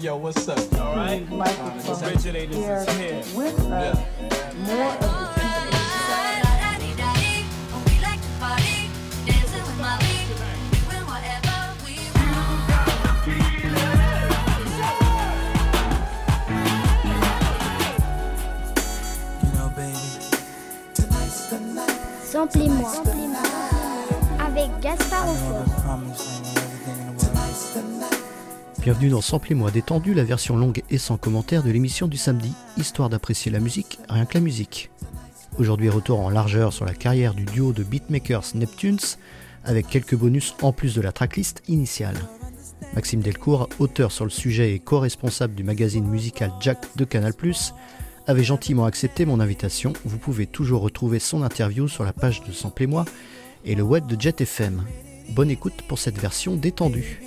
yo, what's up? All right? Microphone Originators here is here. with us. More of the We like to party, Bienvenue dans Samplez-moi détendu, la version longue et sans commentaire de l'émission du samedi, histoire d'apprécier la musique, rien que la musique. Aujourd'hui retour en largeur sur la carrière du duo de beatmakers Neptunes, avec quelques bonus en plus de la tracklist initiale. Maxime Delcourt, auteur sur le sujet et co-responsable du magazine musical Jack de Canal+, avait gentiment accepté mon invitation. Vous pouvez toujours retrouver son interview sur la page de Samplez-moi et le web de Jet FM. Bonne écoute pour cette version détendue.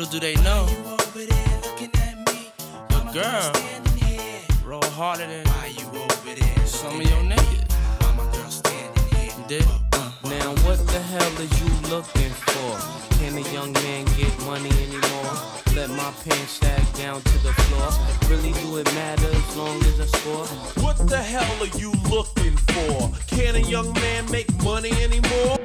Little do they know. Your girl roll harder than some of your niggas. You dig? Uh. Now what the hell is you looking for? Can a young man get money anymore? Let my pants sag down to the floor. Really do it matter as long as I score? What the hell are you looking for? Can a young man make money anymore?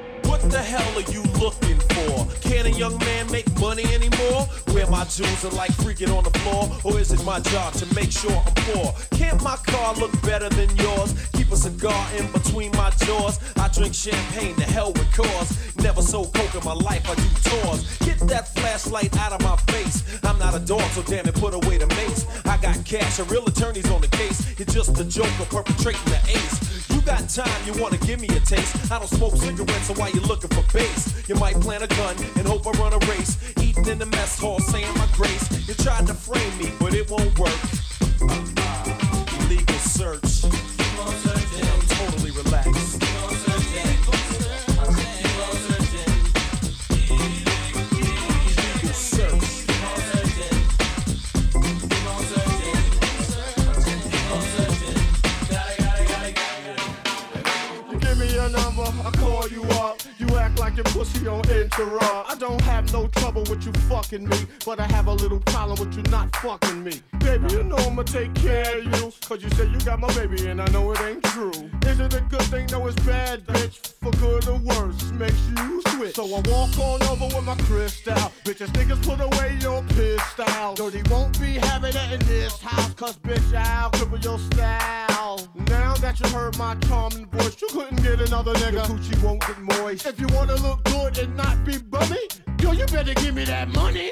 What the hell are you looking for? Can a young man make money anymore? Where my jewels are like freaking on the floor? Or is it my job to make sure I'm poor? Can't my car look better than yours? Keep a cigar in between my jaws. I drink champagne, the hell with cause. Never sold coke in my life, I do tours. Get that flashlight out of my face. I'm not a dog, so damn it, put away the mace. I got cash, a real attorney's on the case. You're just a joker perpetrating the ace. You got time, you wanna give me a taste. I don't smoke cigarettes, so why you looking for base? You might plant a gun and hope I run a race. Eating in the mess hall, saying my grace. You tried to frame me, but it won't work. Uh-uh. Illegal search. I'm totally relaxed. Rub. I don't have no trouble with you fucking me, but I have a little problem with you not fucking me. Baby, you know I'ma take care of you, cause you say you got my baby and I know it ain't true. Is it a good thing? No, it's bad, bitch. For good or worse, makes you switch. So I walk on over with my crystal. Bitches, niggas put away your pistol. Dirty won't be having it in this house, cause bitch, I'll cripple your style. That you heard my charming voice, you couldn't get another nigga. Your coochie won't get moist. If you wanna look good and not be bummy, yo, you better give me that money.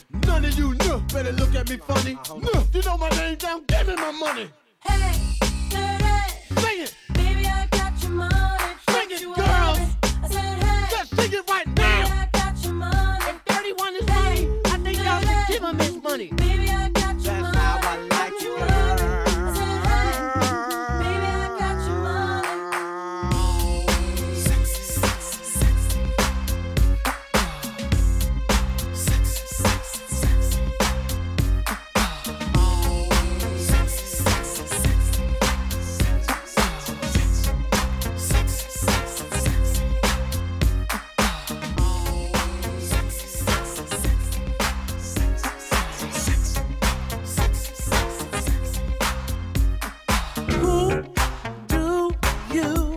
None of you know, better look at me funny. Uh-huh. No, you know my name down, give me my money. Hey, dirty. Sing it, Baby, I got your money, Sing it, girls. I said, hey, just sing it right baby, now. I got your money. If 31 is Hey, money, I think y'all should give him his money. Baby, you,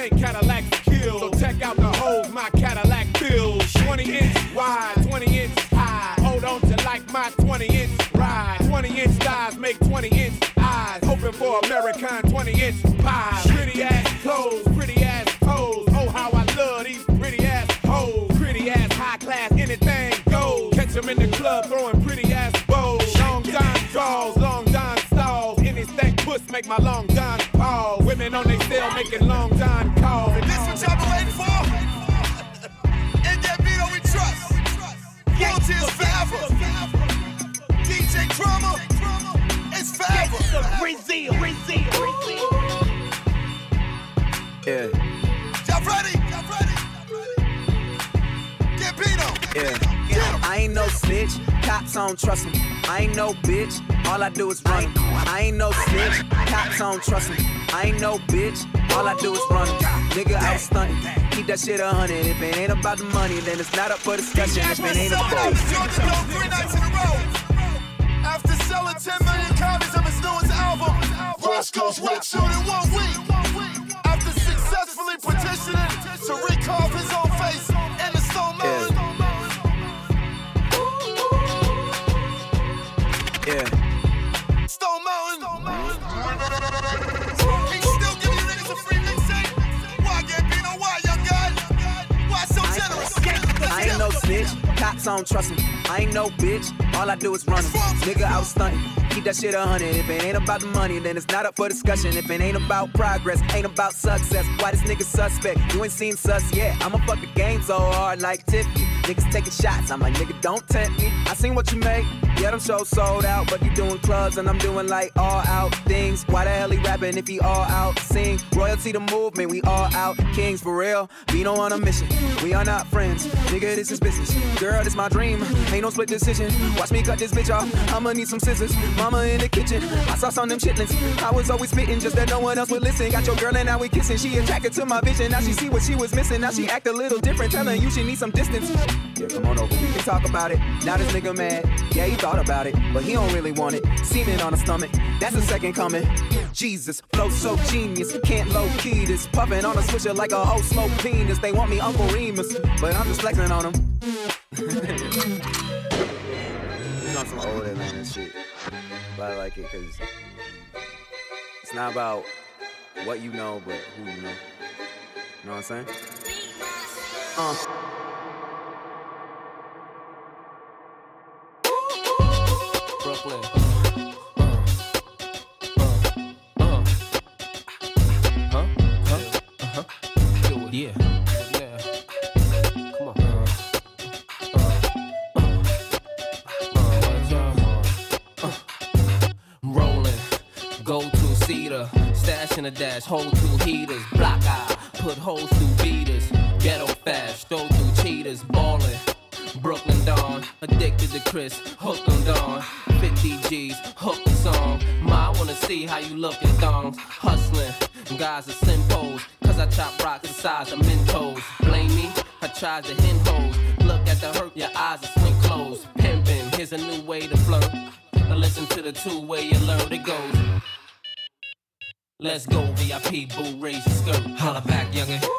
paint Cadillac kills. So check out the holes my Cadillac fills. 20 inch wide, 20 inch high. Hold on to like my 20 inch ride. 20 inch thighs make 20 inch eyes. Hoping for American 20 inch pies. Pretty ass clothes, pretty ass pose. Oh, how I love these pretty ass hoes. Pretty ass high class, anything goes. Catch 'em in the club throwing pretty ass bows. Long John draws, long John stalls. Any stank puss make my long John pause. Women on they still making long John calls. And this what y'all been waiting for? In that beat we trust. Guilty is forever. DJ Drama, it's forever. Brazil, Brazil, Brazil. Yeah, yeah. I ain't no snitch, cops don't trust me. I ain't no bitch, all I do is run. I ain't no snitch, cops don't trust me. I ain't no bitch, all I do is run. Nigga, I was stunting. Keep that shit a hundred. If it ain't about the money, then it's not up for discussion. If it ain't about three nights. After selling 10 million copies of his newest album, Roscoe's wetsuit in one week. After successfully petitioning to recarve his own face I ain't no snitch, cops don't trust. I ain't no bitch, all I do is run. Nigga, I was stunting. Keep that shit a hundred. If it ain't about the money, then it's not up for discussion. If it ain't about progress, ain't about success. Why this nigga suspect? You ain't seen sus yet. I'ma fuck the game so hard like Tiffany. Niggas taking shots. I'm like, nigga, don't tempt me. I seen what you make. Yeah, them shows sold out, but you doing clubs and I'm doing like all out things. Why the hell he rapping if he all out? Sing royalty the movement, we all out kings for real. Vino on a mission, we are not friends. Nigga, this is business. Girl, this my dream. Ain't no split decision. Watch me cut this bitch off. I'ma need some scissors. Mama in the kitchen. I saw some them chitlins. I was always spitting just that no one else would listen. Got your girl and now we kissing. She attracted to my vision. Now she see what she was missing. Now she act a little different. Telling you she need some distance. Yeah, come on over. We can talk about it. Now this nigga mad. Yeah, he thought about it, but he don't really want it. Semen on the stomach. That's the second coming. Jesus, flow so genius. Can't low key this. Puffing on a switcher like a whole smoke penis. They want me Uncle Remus, but I'm just flexing on them. It's on some old Atlanta shit. But I like it because it's not about what you know, but who you know. You know what I'm saying? Uh. Brooklyn. Yeah. Yeah. Come on. Rolling, go to cedar, stash in a dash, hold two heaters, block eye, put holes through beaters, ghetto fast, throw through cheaters, ballin'. Brooklyn Dawn, addicted to Chris, hooked on Dawn. 50 G's, hooked the song. Ma, I wanna see how you look in thongs. Hustling, guys are simpos, cause I chop rocks the size of Mentos. Blame me, I tried to hen hoes. Look at the hurt, your eyes are swing closed. Pimpin', here's a new way to flirt. Now listen to the two way you learn it goes. Let's go, VIP, boo, raise your skirt. Holla back, youngin'.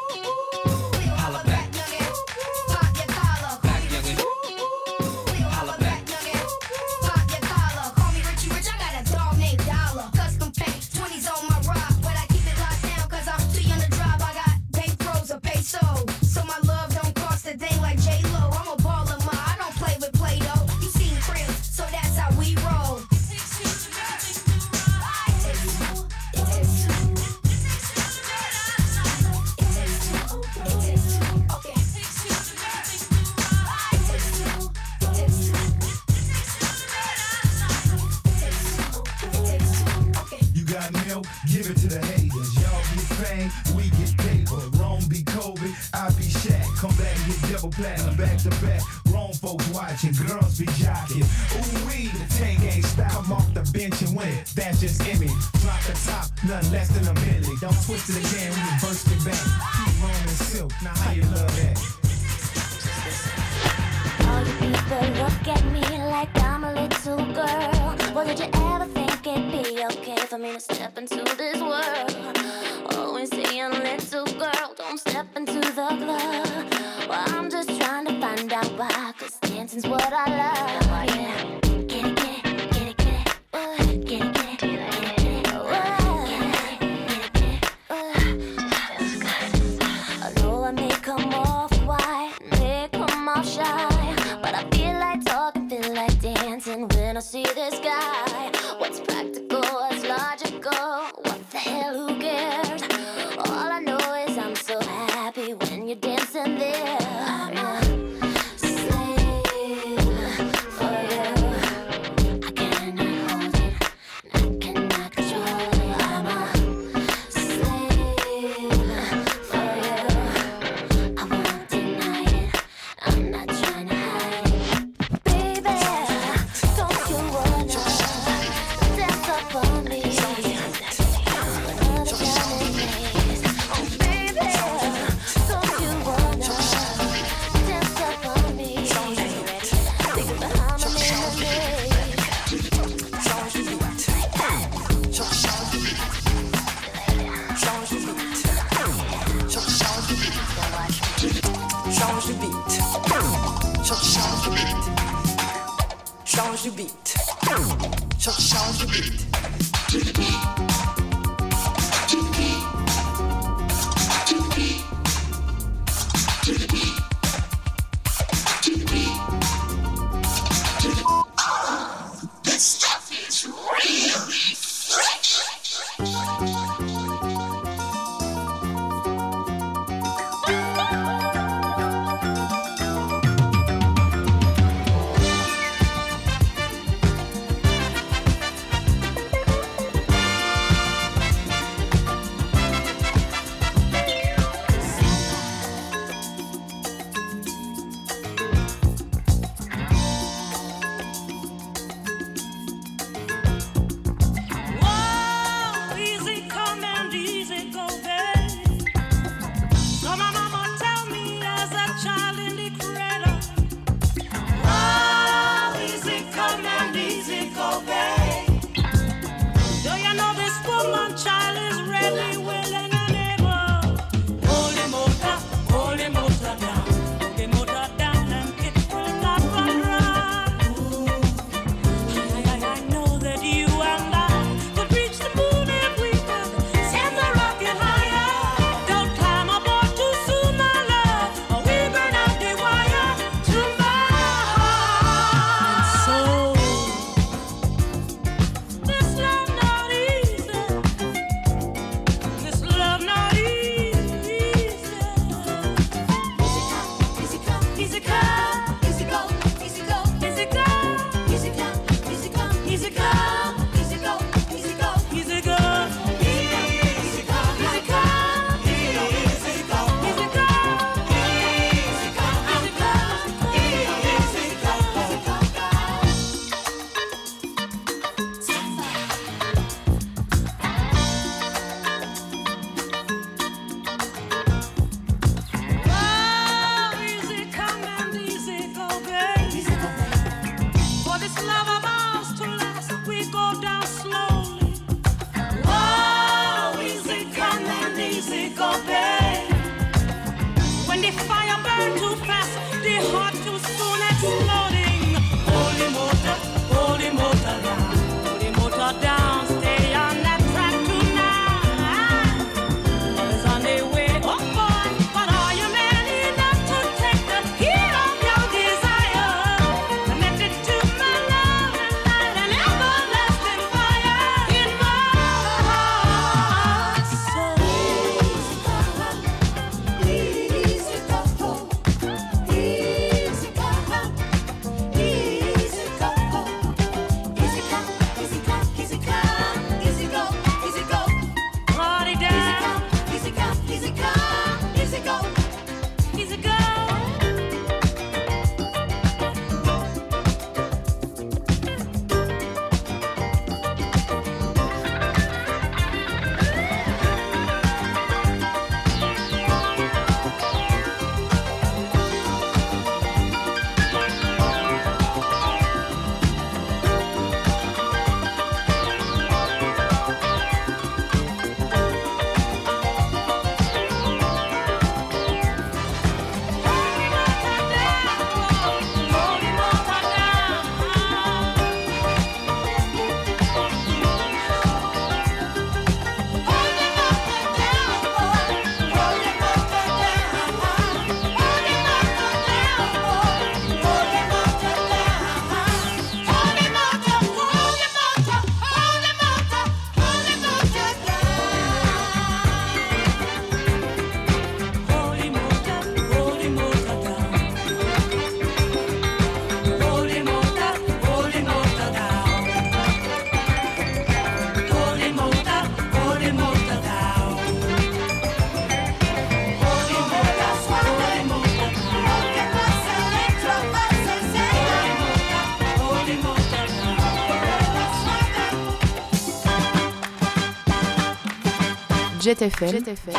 Jet FM.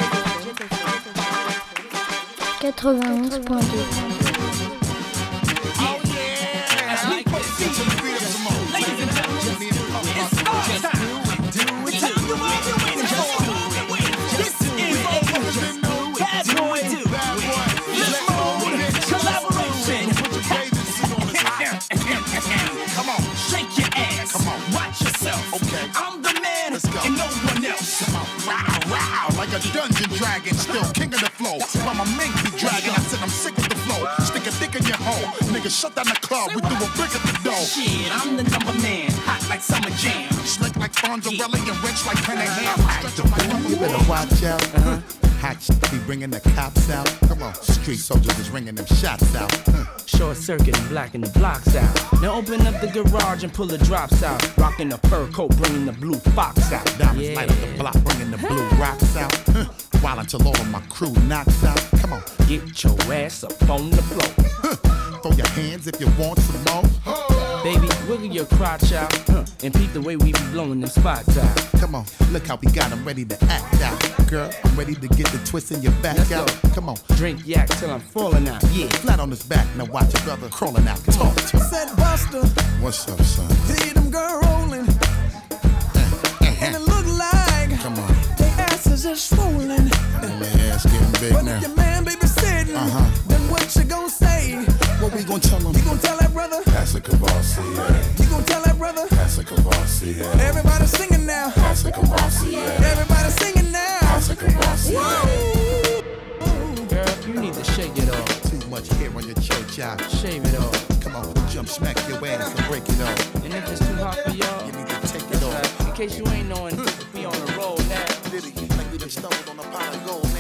91.2. dragon, still king of the flow. While my mink be dragging, I said I'm sick of the flow. Stick a dick in your hole, nigga. Shut down the club. We do a brick at the door. Shit, I'm the number man, hot like summer jam. Slick like Fonzarelli and rich like Penny Ham. You better watch out. Uh-huh. Shit be bringing the cops out. Come on, street soldiers is ringing them shots out. Huh. Short circuit and blacking the blocks out. Now open up the garage and pull the drops out. Rocking the fur coat, bringing the blue fox out. Diamonds Yeah. light up the block, bringing the blue rocks out. Huh. While until all of my crew knocks out. Come on, get your ass up on the floor. Huh. Throw your hands if you want some more. Baby, wiggle your crotch out huh, and peep the way we be blowing them spots out. Come on, look how we got 'em ready to act out. Girl, I'm ready to get the twist in your back Let's out. go. Come on, Drink yak till I'm falling out. Yeah, flat on his back. Now watch your brother crawling out. Talk to him. Said Buster, What's up, son? see them girl rolling, and it look like Come on, they asses are swollen. my ass getting big But now. if your man baby sitting, Uh-huh. then what you gonna say? What we gonna tell him? You gon' tell that brother? That's a Courvoisier. You gon' tell that brother? That's a Courvoisier. Everybody singing now. That's a Courvoisier. Everybody singing now. That's a Courvoisier. girl, you need to shake it off. Too much hair on your church out. Shave it off. Come on, jump, smack your ass and break it off. And if it's too hot for y'all, You need to take it off. in case you ain't knowing, we on the road now. Diddy, like we done stumbled on a pot of gold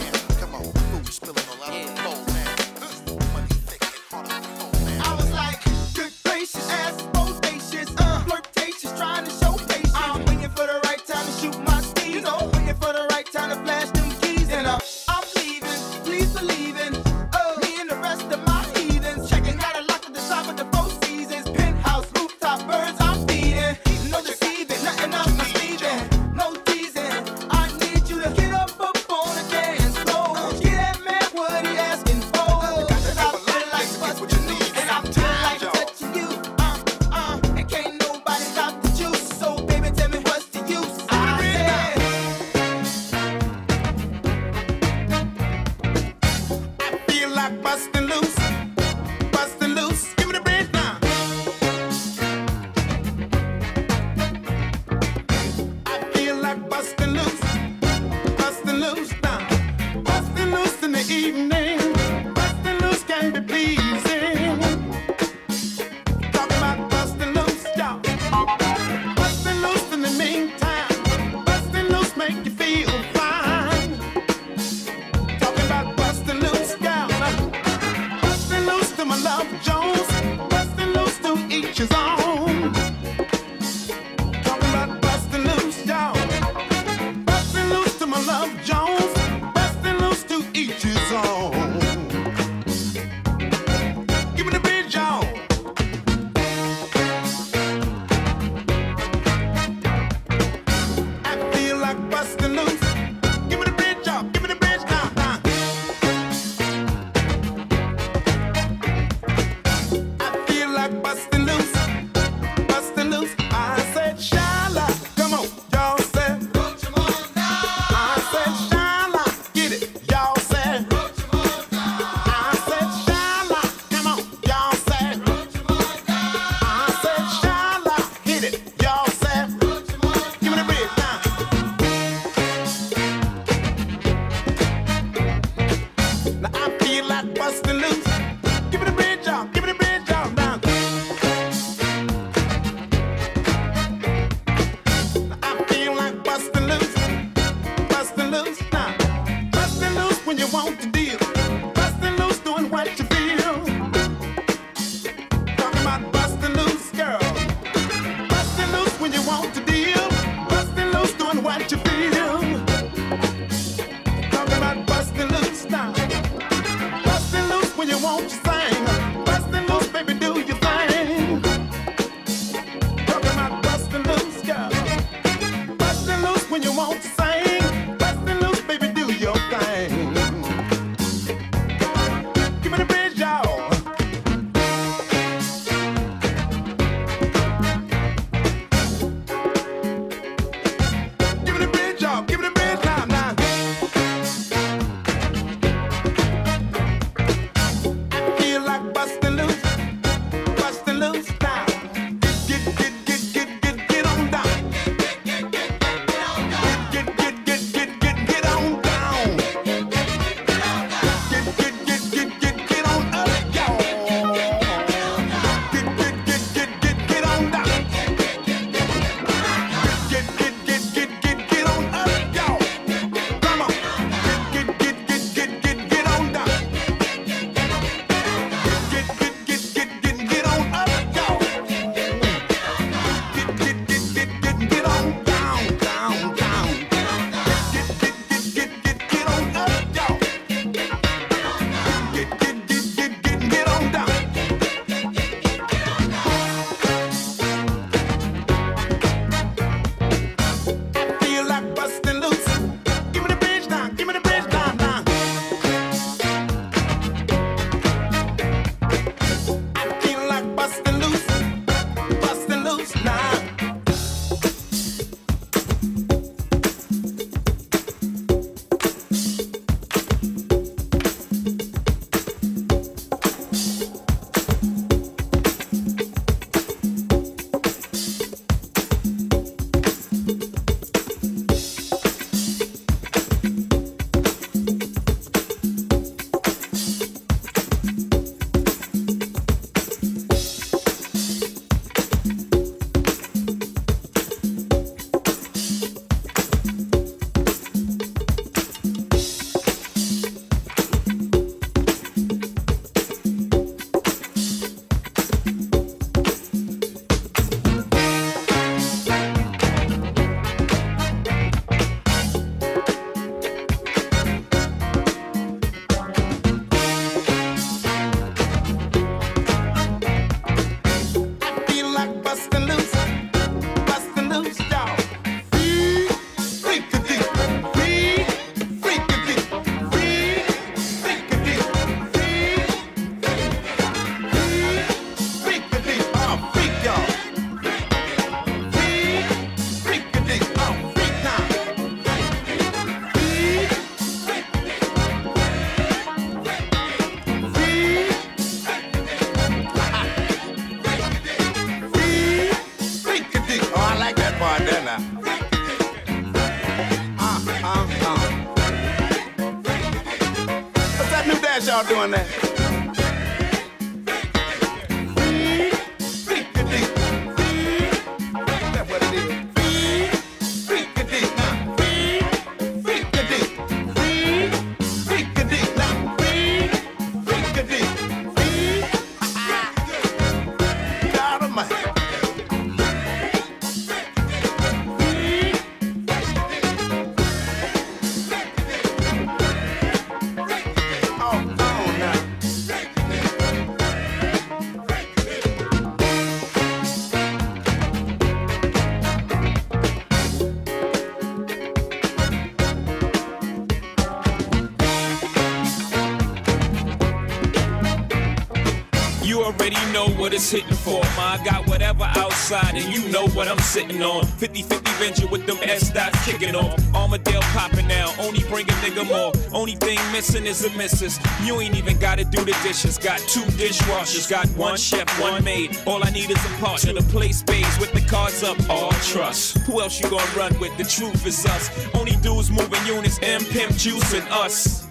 know hitting for. Ma, I got whatever outside, and you know what I'm sitting on. 50 50 venture with them S dots kicking off. Armadale popping now, only bring a nigga more. Only thing missing is a missus. You ain't even gotta do the dishes. Got two dishwashers, got one chef, one maid. All I need is a partner to play spades with the cards up. All trust. Who else you gonna run with? The truth is us. Only dudes moving units, M Pimp juicing us.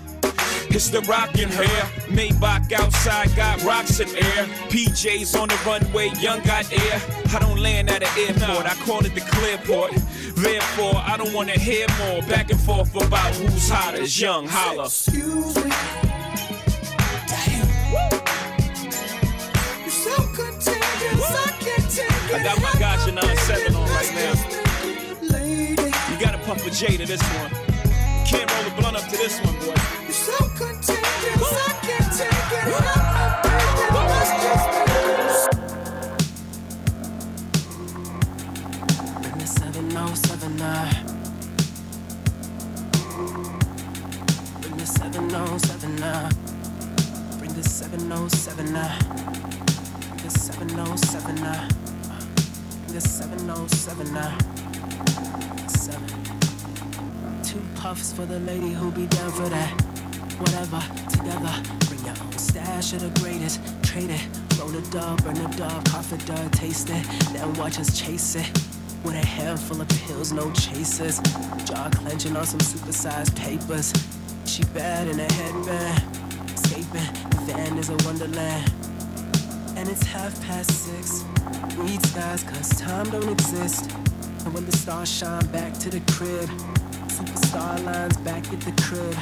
It's the rockin' hair. Maybach outside got rocks in air. PJs on the runway, young got air. I don't land at an airport, I call it the clearport. Therefore, I don't wanna hear more back and forth about who's hotter. Young holla. Excuse me. Damn. You're so contagious, I can't take it. I got my Gotcha 97 on right now. You gotta puff a J to this one. Can't roll the blunt up to this one, boy. You're so contagious, 7079. Bring the 7079. Uh, bring the 7079. Uh, bring the 7079. Uh, seven. Two puffs for the lady who be down for that. Whatever, together. Bring your own stash of the greatest. Trade it. Roll a dub, burn a dub, cough it dub, taste it. Then watch us chase it. With a handful of pills, no chasers. Jaw clenching on some supersized papers. She bad in a headband. Escaping, the van is a wonderland. And it's half past six. Read skies, cause time don't exist. And when the stars shine back to the crib, superstar lines back at the crib.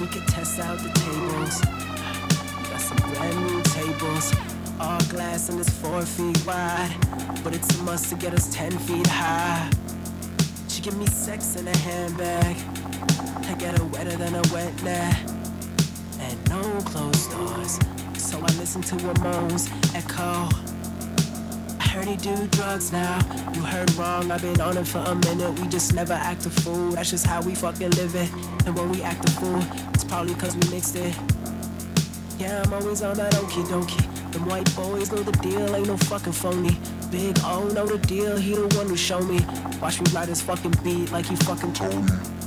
We could test out the tables. Got some brand new tables. All glass and it's four feet wide. But it's a must to get us ten feet high. She give me sex in a handbag. I get her wetter than a wet net. And no closed doors. So I listen to her moans echo. I heard he do drugs now. You heard wrong, I've been on it for a minute. We just never act a fool. That's just how we fucking live it. And when we act a fool, it's probably cause we mixed it. Yeah, I'm always on that okie dokie. Them white boys know the deal, ain't no fucking phony. Big O know the deal, he the one who show me. Watch me ride this fucking beat like he fucking told me.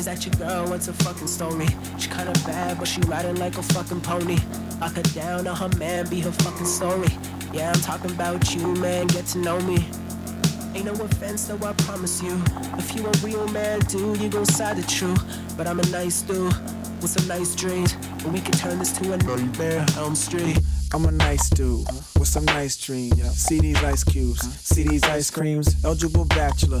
Is that your girl? What's a fucking story? She kinda bad, but she riding like a fucking pony. Lock her down on her man, be her fucking story. Yeah, I'm talking about you, man, get to know me. Ain't no offense, though, I promise you. If you a real man, dude, you gon' side the truth. But I'm a nice dude with some nice dreams. And we can turn this to a nightmare, Elm Street. I'm a nice dude with some nice dreams. See these ice cubes, see these ice creams. Eligible bachelor,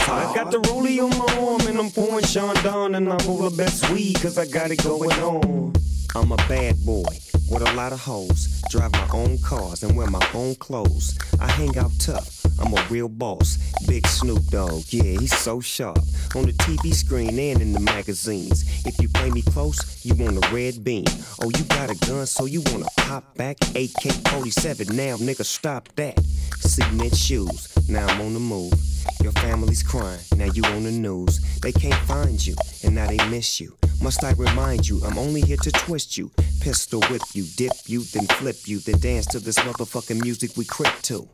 I got the rollie on my arm and I'm pouring Chandon and I roll the best weed cause I got it going on. I'm a bad boy with a lot of hoes. Drive my own cars and wear my own clothes. I hang out tough. I'm a real boss. Big Snoop Dogg, yeah, he's so sharp. On the TV screen and in the magazines. If you play me close, you want a red beam. Oh, you got a gun, so you wanna pop back? AK 47, now nigga, stop that. Cement shoes, now I'm on the move. Your family's crying, now you on the news. They can't find you, and now they miss you. Must I remind you, I'm only here to twist you. Pistol whip you, dip you, then flip you, then dance to this motherfucking music we crip to.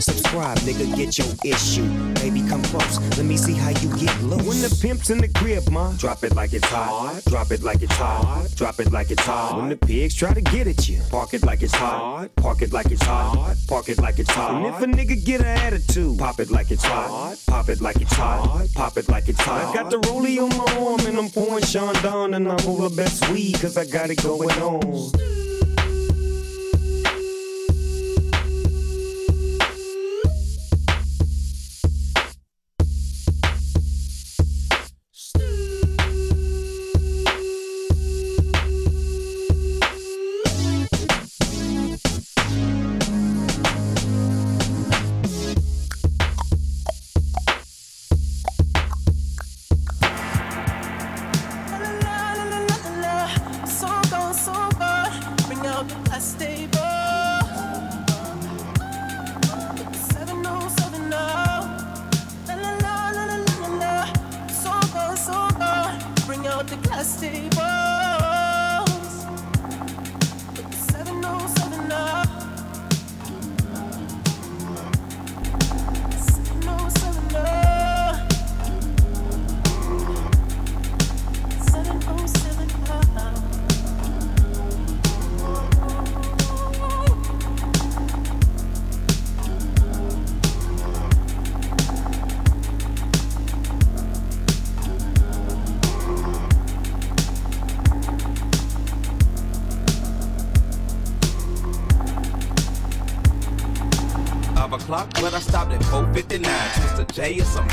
Subscribe, nigga, get your issue. Baby, come close, let me see how you get loose. When the pimp's in the crib, ma, drop it like it's hot. Drop it like it's hot. Drop it like it's hot. When the pigs try to get at you, park it like it's hot. Park it like it's hot. Park it like it's hot. And if a nigga get an attitude, pop it like it's hot. Pop it like it's hot. Pop it like it's hot. I got the rollie on my arm and I'm pouring Chandon and I roll the best weed cause I got it going on. J or some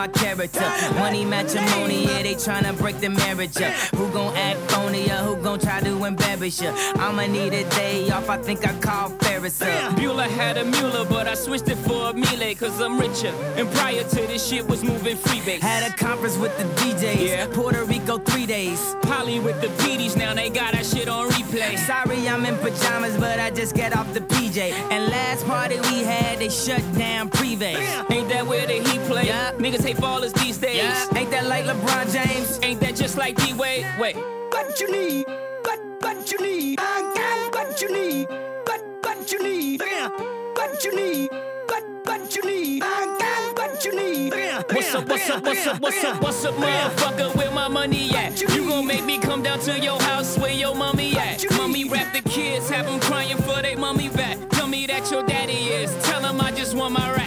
my character. Money matrimony, yeah, they tryna break the marriage up. Who gon' act phony or who gon' try to embarrass ya? I'ma need a day off, I think I call Ferris up. Bueller had a Mueller, but I switched it for a Miele, cause I'm richer. And prior to this shit was moving freebase. Had a conference with the DJs, Yeah. Puerto Rico three days. Polly with the PDs, now they got that shit on replay. Sorry, I'm in pajamas, but I just get off the PJ. And last party we had, they shut down Privé. Ain't that where the heat play? Niggas hate ballers these days. Yeah. Ain't that like LeBron James? Ain't that just like D Wade? Wait. What you need? What what you need? I got what you need. What what you need? What you need? What what you need? I got what you need. What's up, what's up, what's up, what's up, what's up, motherfucker? Where my money at? You gon' make me come down to your house where your mommy at? Mommy rap the kids, have them crying for they mommy back. Tell me that your daddy is. Tell him I just want my racks. Racks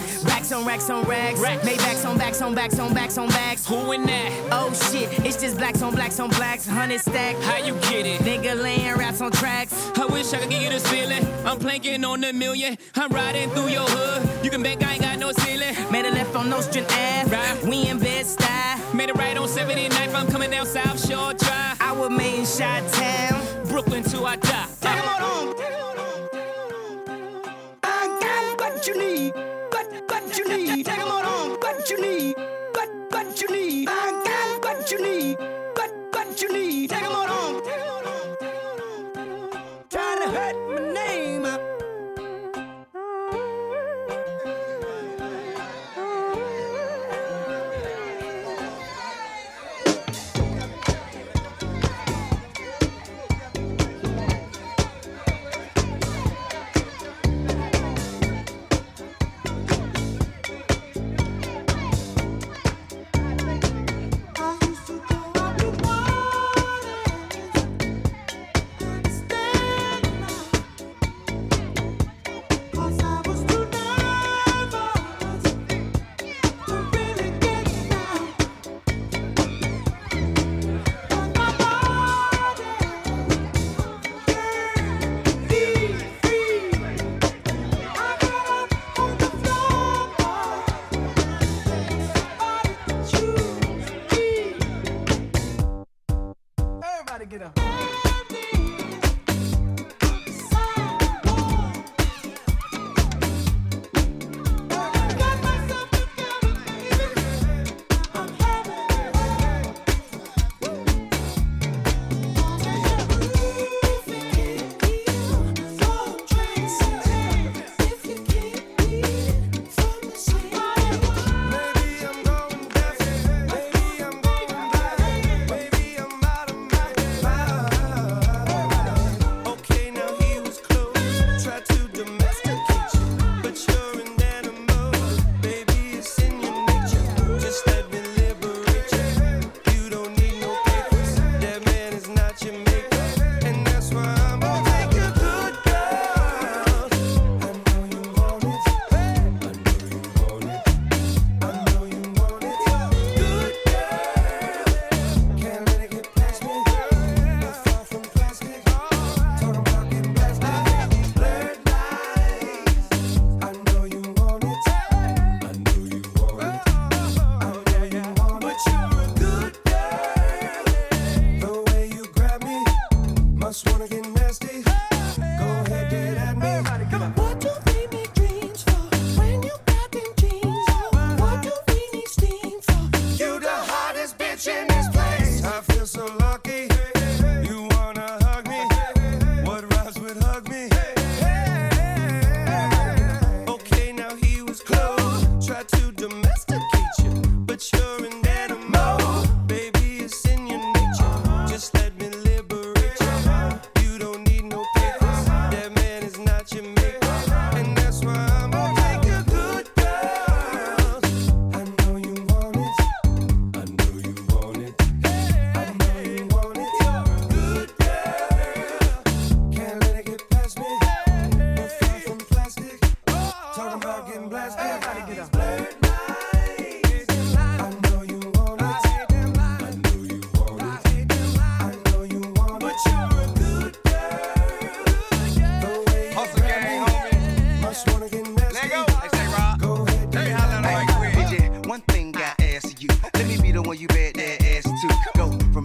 on racks on racks. Racks. Maybachs on backs on backs on backs on backs. Who in that? Oh shit, it's just blacks on blacks on blacks. Hundred stack. How you get it? Nigga laying raps on tracks. I wish I could give you this feeling. I'm planking on a million. I'm riding through your hood. You can bet I ain't got no ceiling. Made a left on Nostrand Ave. Right. We in Bed-Stuy. Made it right on 79th. I'm coming down South Shore Drive. I was made in Shot Town. Brooklyn till I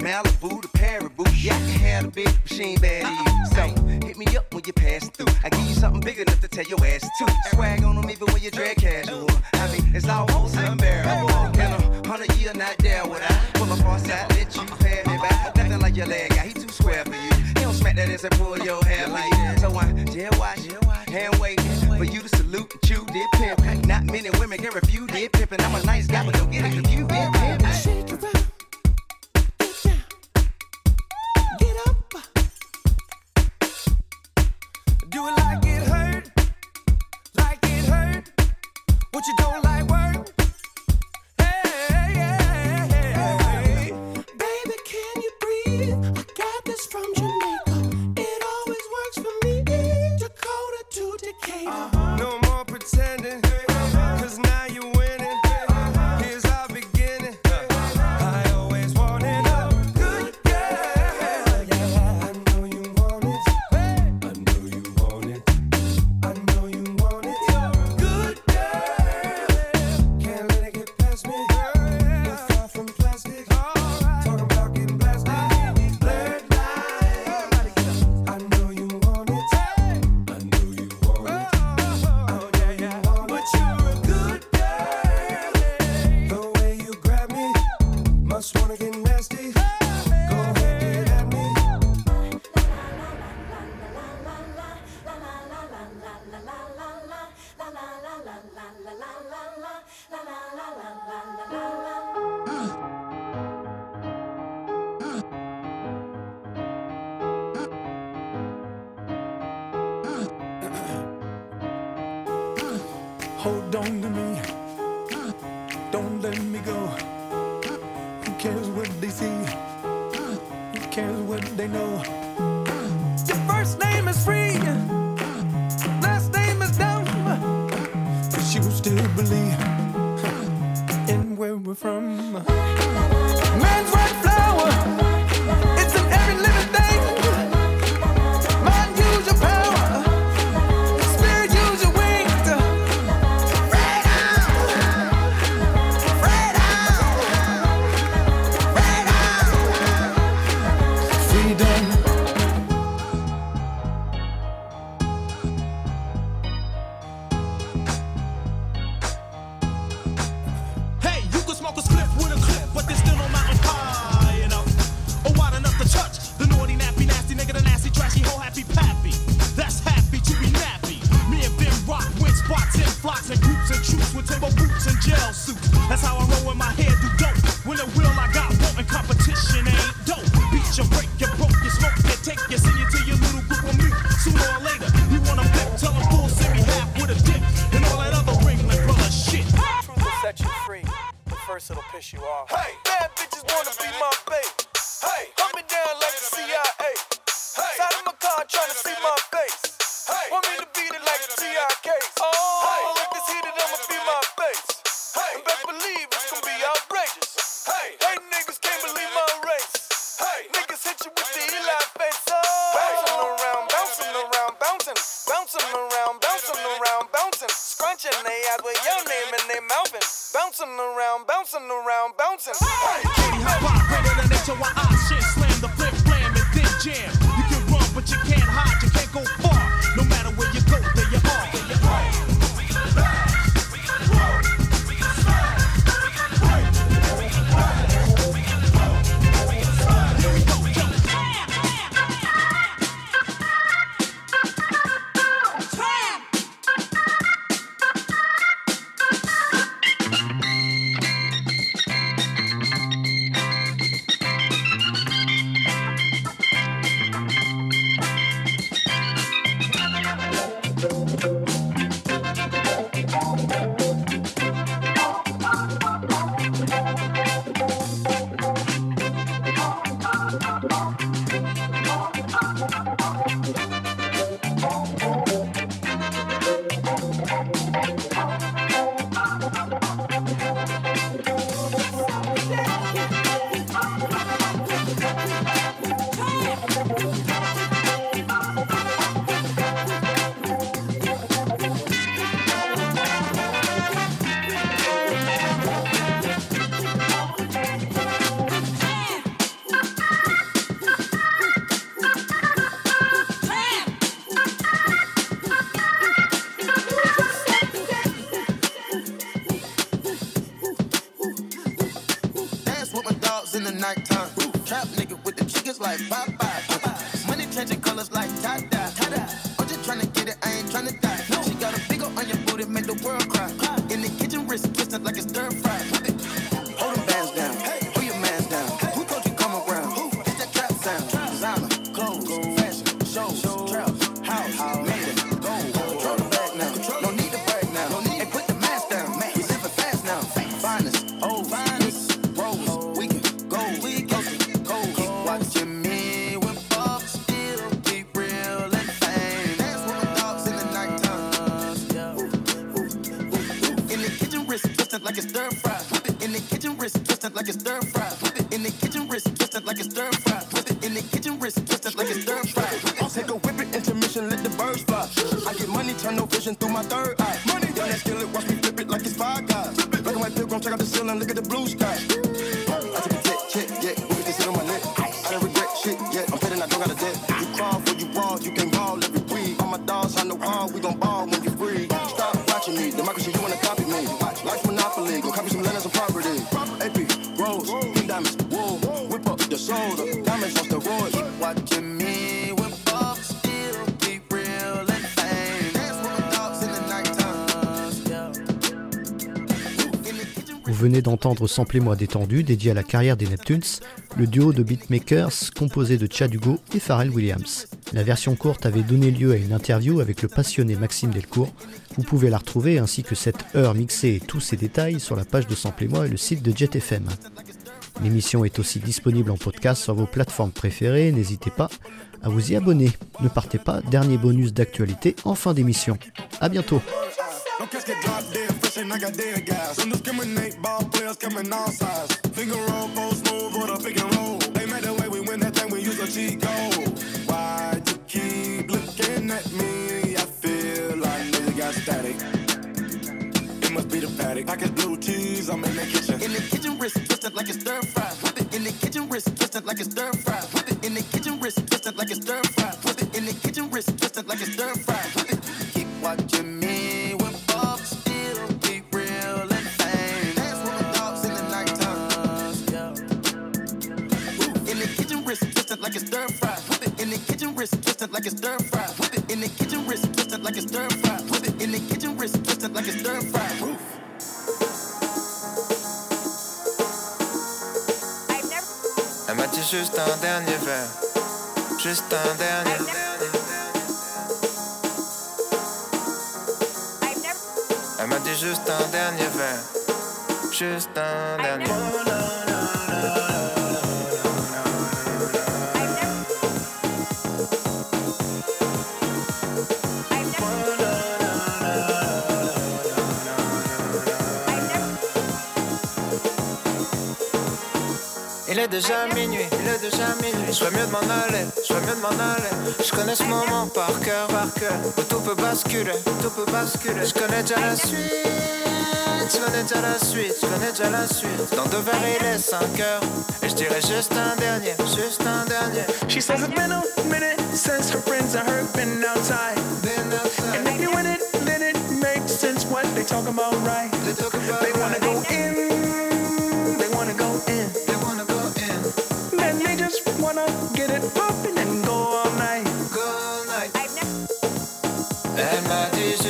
Malibu to Pariboo. Yeah, I can have a big machine bad. So hit me up when you pass through. I give you something big enough to tell your ass to. Swag on them even when you drag casual. I mean, it's almost unbearable. Can a hundred year not there would I pull up on side, let you pay me back? Nothing like your leg guy, he too square for you. He don't smack that ass and pull your hair like that. So I jail watch, hand wait for you to salute and you did pimp. Not many women can refute it and I'm a nice guy, but don't get it confused. Did pimp. But you don't like Hold on to me. Don't let me go. Who cares what they see? Who cares what they know? Your first name is free. D'entendre Samplez-moi détendu, dédié à la carrière des Neptunes, le duo de beatmakers composé de Chad Hugo et Pharrell Williams. La version courte avait donné lieu à une interview avec le passionné Maxime Delcourt. Vous pouvez la retrouver ainsi que cette heure mixée et tous ses détails sur la page de Samplez-moi et le site de Jet FM. L'émission est aussi disponible en podcast sur vos plateformes préférées, n'hésitez pas à vous y abonner. Ne partez pas, dernier bonus d'actualité en fin d'émission. A bientôt No casket drop dead, fresh and I got dead guys. Don't discriminate, ball players coming all sides. Finger roll, post move, or the pick and roll. They made the way we win that thing, we use a cheat code. Why you keep looking at me? I feel like nigga got static. It must be the paddock. Package blue cheese, I'm in the kitchen. In the kitchen, wrist twisted like a stir fry. Whip it in the kitchen, wrist twisted like a stir fry. Whip it in the kitchen, wrist twisted like a stir fry. Whip it in the kitchen, wrist twisted like a stir fry. Twisted like a stir fry. Whip it in the kitchen, wrist twisted like a stir fry. Whip it in the kitchen, wrist twisted like a stir fry. Whip it in the kitchen, wrist twisted like a stir fry. Elle m'a dit juste un dernier verre, juste un dernier. Elle m'a dit juste un dernier verre, juste un dernier. Déjà minuit, il est déjà minuit. Ferais mieux de m'en aller, ferais mieux de m'en aller. Je connais ce moment par cœur, par cœur. Où tout peut basculer, tout peut basculer. Je connais déjà la suite. Je connais déjà la suite, je connais déjà la suite. Dans deux verres, il est 5 heures. Et je dirais juste un dernier, juste un dernier. She says it's been a minute since her friends and her been outside. And if you in it, then it makes sense what they talk about, right? They, wanna go in,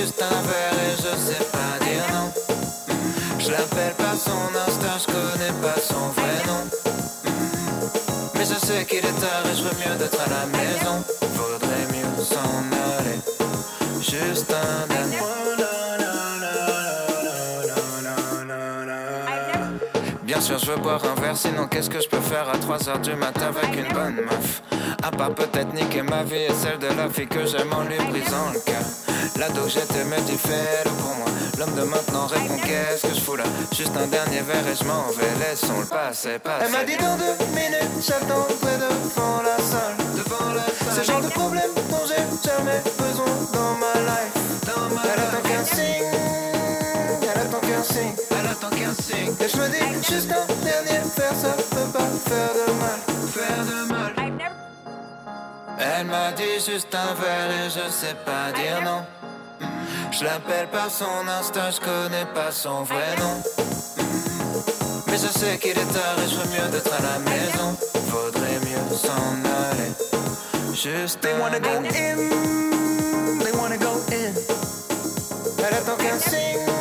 juste un verre et je sais pas dire non. Je l'appelle son Insta, je connais pas son vrai nom. Mais je sais qu'il est tard et je veux mieux d'être à la maison. Faudrait mieux s'en aller. Juste un dernier. Bien sûr, je veux boire un verre, sinon qu'est-ce que je peux faire à 3h du matin avec une bonne meuf? À part peut-être niquer ma vie et celle de la fille que j'aime en lui brisant le cœur. L'ado que j'étais me dit fais-le pour moi. L'homme de maintenant répond qu'est-ce que je fous là? Juste un dernier verre et je m'en vais, laissons le passer, passer. Elle m'a dit dans deux minutes, j'attendrai devant la salle. Devant la salle. Ce genre de problème dont j'ai jamais besoin dans ma life. Dans ma Elle attend qu'un signe, elle attend qu'un signe. Elle attend qu'un signe. Et je me dis, juste un dernier verre, ça peut pas faire de mal. Faire de mal. Elle m'a dit juste un verre et je sais pas dire non. Je l'appelle par son instinct, je connais pas son vrai nom. Mais je sais qu'il est tard et je ferais mieux d'être à la maison. Faudrait mieux s'en aller. Juste They wanna go in, they wanna go in. Elle attend qu'un signe.